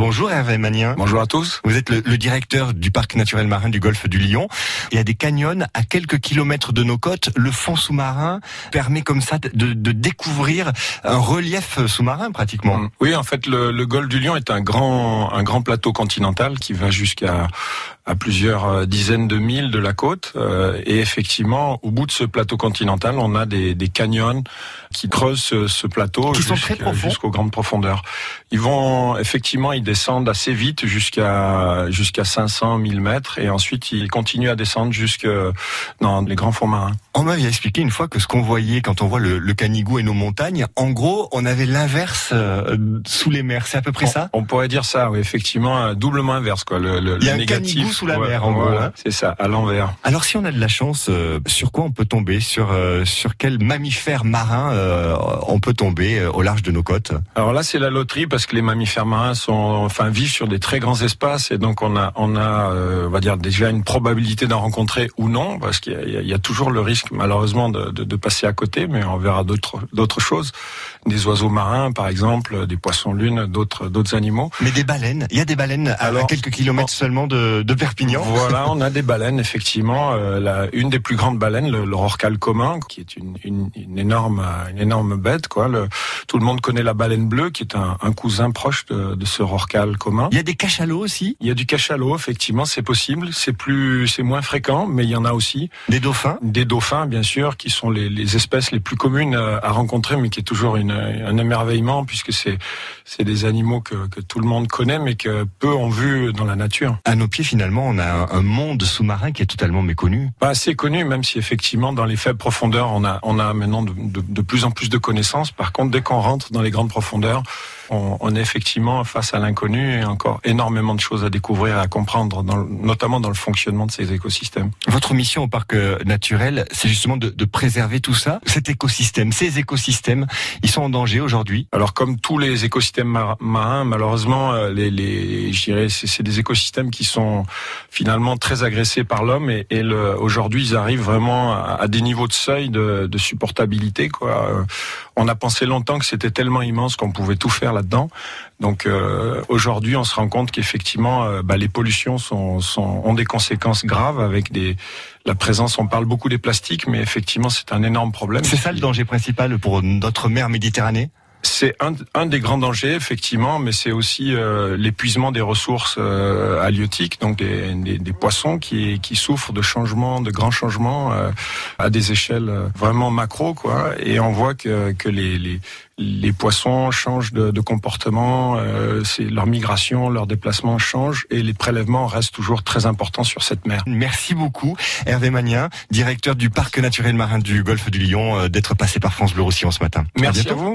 Bonjour Hervé Manien. Bonjour à tous. Vous êtes le, le, directeur du parc naturel marin du golfe du Lion. Il y a des canyons à quelques kilomètres de nos côtes. Le fond sous-marin permet comme ça de, de découvrir un relief sous-marin pratiquement. Mm. Oui, en fait, le, le, golfe du Lion est un grand, un grand plateau continental qui va jusqu'à à plusieurs euh, dizaines de milles de la côte. Euh, et effectivement, au bout de ce plateau continental, on a des, des canyons qui creusent ce, ce plateau jusqu'aux grandes profondeurs. Ils vont effectivement, ils descendent assez vite jusqu'à jusqu'à 500 1000 mètres et ensuite ils continuent à descendre jusque dans les grands fonds marins. On m'avait expliqué une fois que ce qu'on voyait quand on voit le, le, Canigou et nos montagnes, en gros, on avait l'inverse euh, sous les mers. C'est à peu près on, ça? On pourrait dire ça, oui, effectivement, doublement inverse quoi. Le, le, Il y a le un négatif. Sous la Ouais, mer, en voilà, gros. hein. C'est ça, à l'envers. Alors si on a de la chance, euh, sur quoi on peut tomber? Sur euh, sur quel mammifère marin euh, on peut tomber euh, au large de nos côtes? Alors là, c'est la loterie parce que les mammifères marins sont, enfin, vivent sur des très grands espaces et donc on a, on a, euh, on va dire déjà une probabilité d'en rencontrer ou non parce qu'il y, a- il y a toujours le risque malheureusement de, de, de passer à côté, mais on verra d'autres, d'autres choses, des oiseaux marins par exemple, des poissons lunes, d'autres, d'autres animaux. Mais des baleines, il y a des baleines à, Alors, à quelques kilomètres seulement de, de Perpignan. Voilà, on a des baleines effectivement. Euh, la, une des plus grandes baleines, le, le rorqual commun, qui est une, une, une énorme, une énorme bête. Quoi. Le, tout le monde connaît la baleine bleue, qui est un, un cousin proche de, de ce rorqual commun. Il y a des cachalots aussi, Il y a du cachalot, effectivement, c'est possible. C'est plus, c'est moins fréquent, mais il y en a aussi. des dauphins? Des dauphins, bien sûr, qui sont les, les espèces les plus communes euh, à rencontrer, mais qui est toujours une, un émerveillement, puisque c'est, c'est des animaux que, que tout le monde connaît, mais que peu ont vu dans la nature. À nos pieds, finalement, on a un, monde sous-marin qui est totalement méconnu. Pas assez connu, même si effectivement dans les faibles profondeurs, on a, on a maintenant de, de, de plus en plus de connaissances. Par contre, dès qu'on rentre dans les grandes profondeurs, on, on est effectivement face à l'inconnu et encore énormément de choses à découvrir et à comprendre, dans notamment dans le fonctionnement de ces écosystèmes. Votre mission au parc naturel, c'est justement de, de préserver tout ça, cet écosystème, ces écosystèmes, ils sont en danger aujourd'hui. Alors comme tous les écosystèmes mar- marins, malheureusement, euh, les, les, je dirais, c'est des écosystèmes qui sont finalement très agressés par l'homme et, et le- aujourd'hui ils arrivent vraiment à, à des niveaux de seuil de, de supportabilité. Quoi. Euh, On a pensé longtemps que c'était tellement immense qu'on pouvait tout faire là-dedans. Donc euh, aujourd'hui, on se rend compte qu'effectivement, euh, bah, les pollutions sont, sont, ont des conséquences graves avec des la présence. On parle beaucoup des plastiques, mais effectivement, c'est un énorme problème. C'est ça le danger principal pour notre mer Méditerranée? C'est un, un des grands dangers, effectivement, mais c'est aussi euh, l'épuisement des ressources euh, halieutiques, donc des, des, des poissons qui, qui souffrent de changements, de grands changements euh, à des échelles euh, vraiment macro, quoi. Et on voit que, que les, les, les poissons changent de, de comportement, euh, c'est leur migration, leur déplacement changent, et les prélèvements restent toujours très importants sur cette mer. Merci beaucoup, Hervé Magnien, directeur du parc naturel marin du Golfe du Lion, euh, d'être passé par France Bleu Roussillon ce matin. Merci à vous.